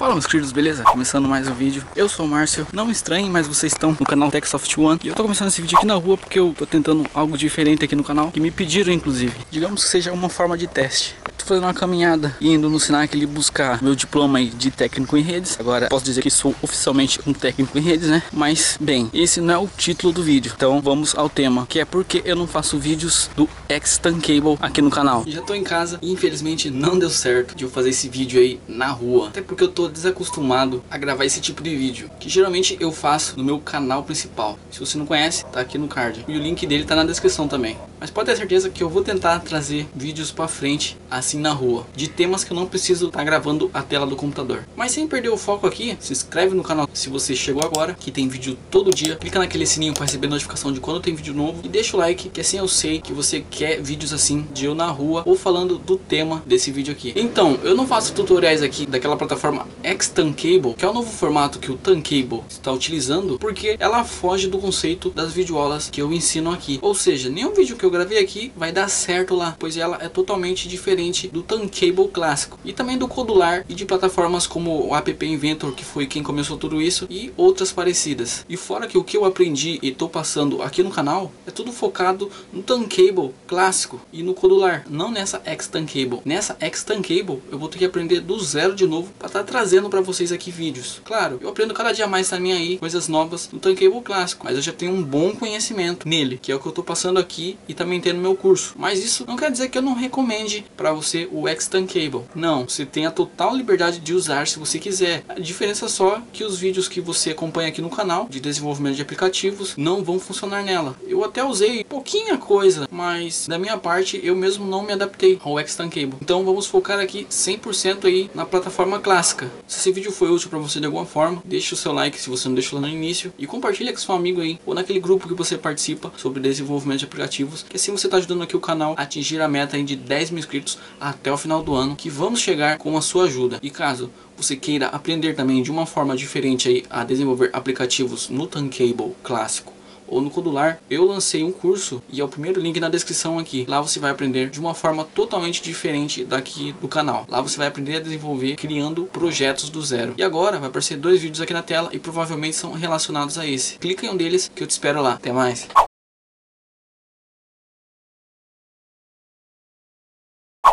Fala meus queridos, beleza? Começando mais um vídeo. Eu sou o Márcio, não estranhem, mas vocês estão no canal Techsoft One. E eu tô começando esse vídeo aqui na rua porque eu tô tentando algo diferente aqui no canal Que me pediram inclusive. Digamos que seja uma forma de teste fazendo uma caminhada indo no Senac ali buscar meu diploma de técnico em redes. Agora posso dizer que sou oficialmente um técnico em redes, né? Mas, bem, esse não é o título do vídeo. Então vamos ao tema Que é porque eu não faço vídeos do Extan Cable aqui no canal. Já tô em casa e infelizmente não deu certo de eu fazer esse vídeo aí na rua. Até porque eu tô desacostumado a gravar esse tipo de vídeo Que geralmente eu faço no meu canal principal. Se você não conhece, tá aqui no card. E o link dele tá na descrição também. Mas pode ter certeza que eu vou tentar trazer vídeos pra frente assim na rua De temas que eu não preciso estar tá gravando a tela do computador. Mas sem perder o foco aqui, se inscreve no canal se você chegou agora Que tem vídeo todo dia. Clica naquele sininho para receber notificação de quando tem vídeo novo. E deixa o like, que assim eu sei que você quer vídeos assim de eu na rua Ou falando do tema desse vídeo aqui. Então, eu não faço tutoriais aqui daquela plataforma Xtancable, que é o novo formato que o Tancable está utilizando, porque ela foge do conceito das videoaulas que eu ensino aqui. Ou seja, nenhum vídeo que eu gravei aqui vai dar certo lá, pois ela é totalmente diferente do Tancable clássico e também do Codular e de plataformas como o App Inventor, que foi quem começou tudo isso, e outras parecidas. E fora que o que eu aprendi e estou passando aqui no canal é tudo focado no Tancable clássico e no Codular, não nessa Xtancable. Nessa Xtancable eu vou ter que aprender do zero de novo para estar tá trazendo para vocês aqui vídeos. Claro, eu aprendo cada dia mais também aí coisas novas no Tankable clássico, mas eu já tenho um bom conhecimento nele, que é o que eu tô passando aqui e também tem no meu curso. Mas isso não quer dizer que eu não recomende para você o X-Tankable. Não, você tem a total liberdade de usar se você quiser. A diferença só é que os vídeos que você acompanha aqui no canal de desenvolvimento de aplicativos não vão funcionar nela. Eu até usei pouquinha coisa, mas da minha parte eu mesmo não me adaptei ao X-Tankable. Então vamos focar aqui 100% aí na plataforma clássica. Se esse vídeo foi útil para você de alguma forma, deixe o seu like se você não deixou lá no início e compartilhe com seu amigo aí ou naquele grupo que você participa sobre desenvolvimento de aplicativos, que assim você está ajudando aqui o canal a atingir a meta de 10 mil inscritos até o final do ano, que vamos chegar com a sua ajuda. E caso você queira aprender também de uma forma diferente aí a desenvolver aplicativos no Tancable clássico ou no Codular, eu lancei um curso e é o primeiro link na descrição aqui. Lá você vai aprender de uma forma totalmente diferente daqui do canal. Lá você vai aprender a desenvolver criando projetos do zero. E agora vai aparecer dois vídeos aqui na tela e provavelmente são relacionados a esse. Clica em um deles que eu te espero lá. Até mais!